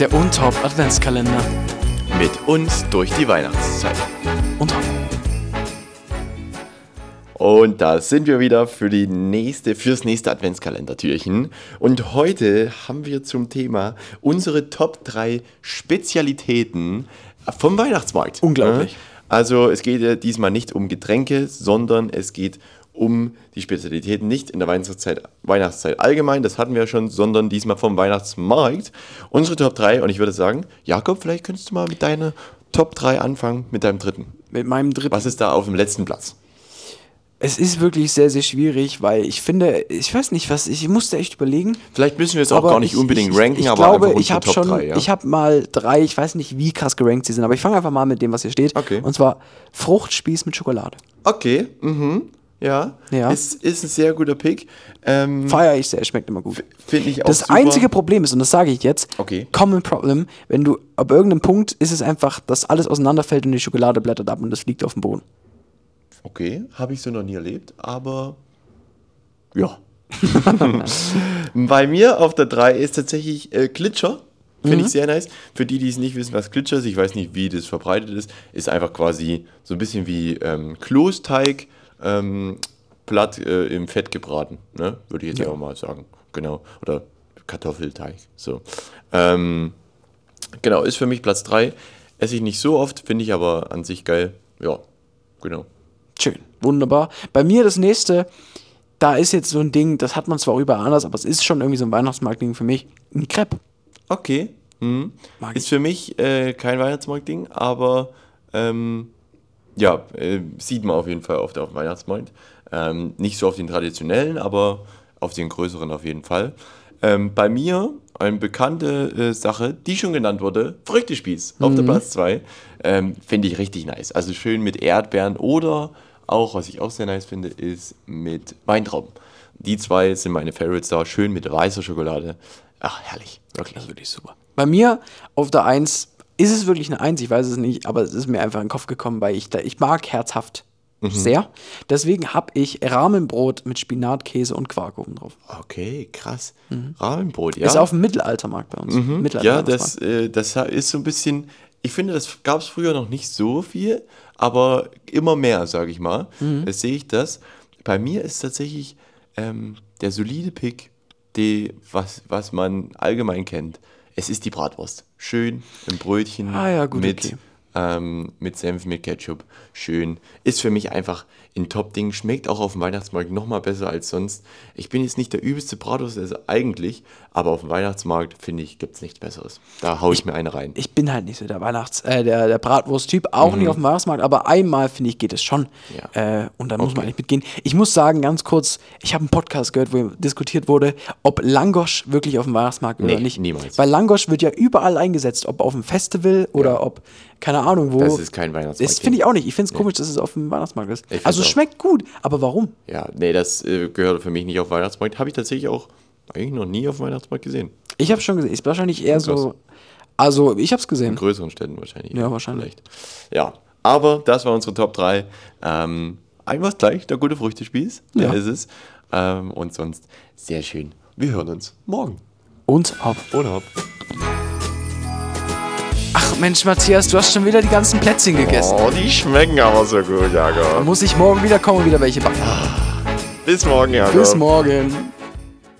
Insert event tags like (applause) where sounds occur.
Der Untop Adventskalender. Mit uns durch die Weihnachtszeit. Untop. Und da sind wir wieder für die nächste, fürs nächste Adventskalendertürchen. Und heute haben wir zum Thema unsere Top 3 Spezialitäten vom Weihnachtsmarkt. Unglaublich. Also es geht ja diesmal nicht um Getränke, sondern es geht um die Spezialitäten nicht in der Weihnachtszeit, Weihnachtszeit allgemein, das hatten wir ja schon, sondern diesmal vom Weihnachtsmarkt. Unsere Top 3 und ich würde sagen, Jakob, vielleicht könntest du mal mit deiner Top 3 anfangen, mit deinem dritten. Mit meinem dritten. Was ist da auf dem letzten Platz? Es ist wirklich sehr, sehr schwierig, weil ich finde, ich weiß nicht, was, ich musste echt überlegen. Vielleicht müssen wir es auch gar nicht ich, unbedingt ranken, ich, ich aber glaube, einfach ich habe schon, 3, ja? ich habe mal drei, ich weiß nicht, wie krass gerankt sie sind, aber ich fange einfach mal mit dem, was hier steht. Okay. Und zwar Fruchtspieß mit Schokolade. Okay, mhm, ja. Ja. Ist, ist ein sehr guter Pick. Ähm, Feier ich sehr, schmeckt immer gut. Finde ich auch Das super. einzige Problem ist, und das sage ich jetzt, Okay. Common Problem, wenn du ab irgendeinem Punkt ist es einfach, dass alles auseinanderfällt und die Schokolade blättert ab und das liegt auf dem Boden. Okay, habe ich so noch nie erlebt, aber ja. (laughs) Bei mir auf der 3 ist tatsächlich äh, Glitscher. Finde Mhm. ich sehr nice. Für die, die es nicht wissen, was Glitscher ist, ich weiß nicht, wie das verbreitet ist, ist einfach quasi so ein bisschen wie ähm, Klosteig ähm, platt äh, im Fett gebraten. Ne? Würde ich jetzt Ja. auch mal sagen. Genau. Oder Kartoffelteig. So. Ähm, genau, ist für mich Platz 3. Esse ich nicht so oft, finde ich aber an sich geil. Ja, genau. Schön, wunderbar. Bei mir das nächste, da ist jetzt so ein Ding, das hat man zwar überall anders, aber es ist schon irgendwie so ein Weihnachtsmarktding für mich. Ein Crepe. Okay. Mhm. Ist für mich äh, kein Weihnachtsmarktding, aber ähm, ja, äh, sieht man auf jeden Fall oft auf dem Weihnachtsmarkt. Ähm, nicht so auf den traditionellen, aber auf den größeren auf jeden Fall. Ähm, bei mir eine bekannte äh, Sache, die schon genannt wurde, Früchtespieß auf der Platz 2. Ähm, finde ich richtig nice. Also schön mit Erdbeeren oder auch, was ich auch sehr nice finde, ist mit Weintrauben. Die zwei sind meine Favorites da, schön mit weißer Schokolade. Ach, herrlich, wirklich. Das ist wirklich super. Bei mir auf der 1 ist es wirklich eine 1, ich weiß es nicht, aber es ist mir einfach in den Kopf gekommen, weil ich da, ich mag herzhaft sehr. Deswegen habe ich Rahmenbrot mit Spinat, Käse und Quark oben drauf. Okay, krass. Rahmenbrot, ja. Ist auf dem Mittelaltermarkt bei uns. Mittelalter ja, das, äh, das ist so ein bisschen, ich finde, das gab es früher noch nicht so viel, aber immer mehr, sage ich mal. Das sehe ich das. Bei mir ist tatsächlich ähm, der solide Pick, die, was, was man allgemein kennt. Es ist die Bratwurst. Schön im Brötchen Ah ja, gut, mit, okay. Ähm, mit Senf, mit Ketchup. Schön. Ist für mich einfach ein Top-Ding. Schmeckt auch auf dem Weihnachtsmarkt nochmal besser als sonst. Ich bin jetzt nicht der übelste Bratwurstesser eigentlich, aber auf dem Weihnachtsmarkt, finde ich, gibt es nichts Besseres. Da haue ich, mir eine rein. ich bin halt nicht so der Weihnachts-, äh, der, der Bratwurst-Typ, auch nicht auf dem Weihnachtsmarkt, aber einmal, finde ich, geht es schon. Ja. Äh, und dann muss man eigentlich mitgehen. Ich muss sagen, ganz kurz, ich habe einen Podcast gehört, wo diskutiert wurde, ob Langosch wirklich auf dem Weihnachtsmarkt Nee, oder nicht. niemals. Weil Langosch wird ja überall eingesetzt, ob auf dem Festival oder ob, keine Ahnung wo. Das ist kein Weihnachtsmarkt. Das finde ich auch nicht. Ich finde es komisch, dass es auf dem Weihnachtsmarkt ist. Also es schmeckt gut, aber warum? Ja, nee, das äh, gehört für mich nicht auf Weihnachtsmarkt. Habe ich tatsächlich auch eigentlich noch nie auf dem Weihnachtsmarkt gesehen. Ich habe schon gesehen. Ist wahrscheinlich eher so. Also, ich habe es gesehen. In größeren Städten wahrscheinlich. Ja, wahrscheinlich. Vielleicht. Ja, aber das war unsere Top 3. Ähm, einfach gleich, der gute Früchtespieß, der Ja. ist es. Ähm, und sonst sehr schön. Wir hören uns morgen. Und ab. Oder hopp. Ach Mensch, Matthias, du hast schon wieder die ganzen Plätzchen gegessen. Oh, die schmecken aber so gut, Jakob. Muss ich morgen wieder kommen und wieder welche backen. Bis morgen, Jakob. Bis morgen.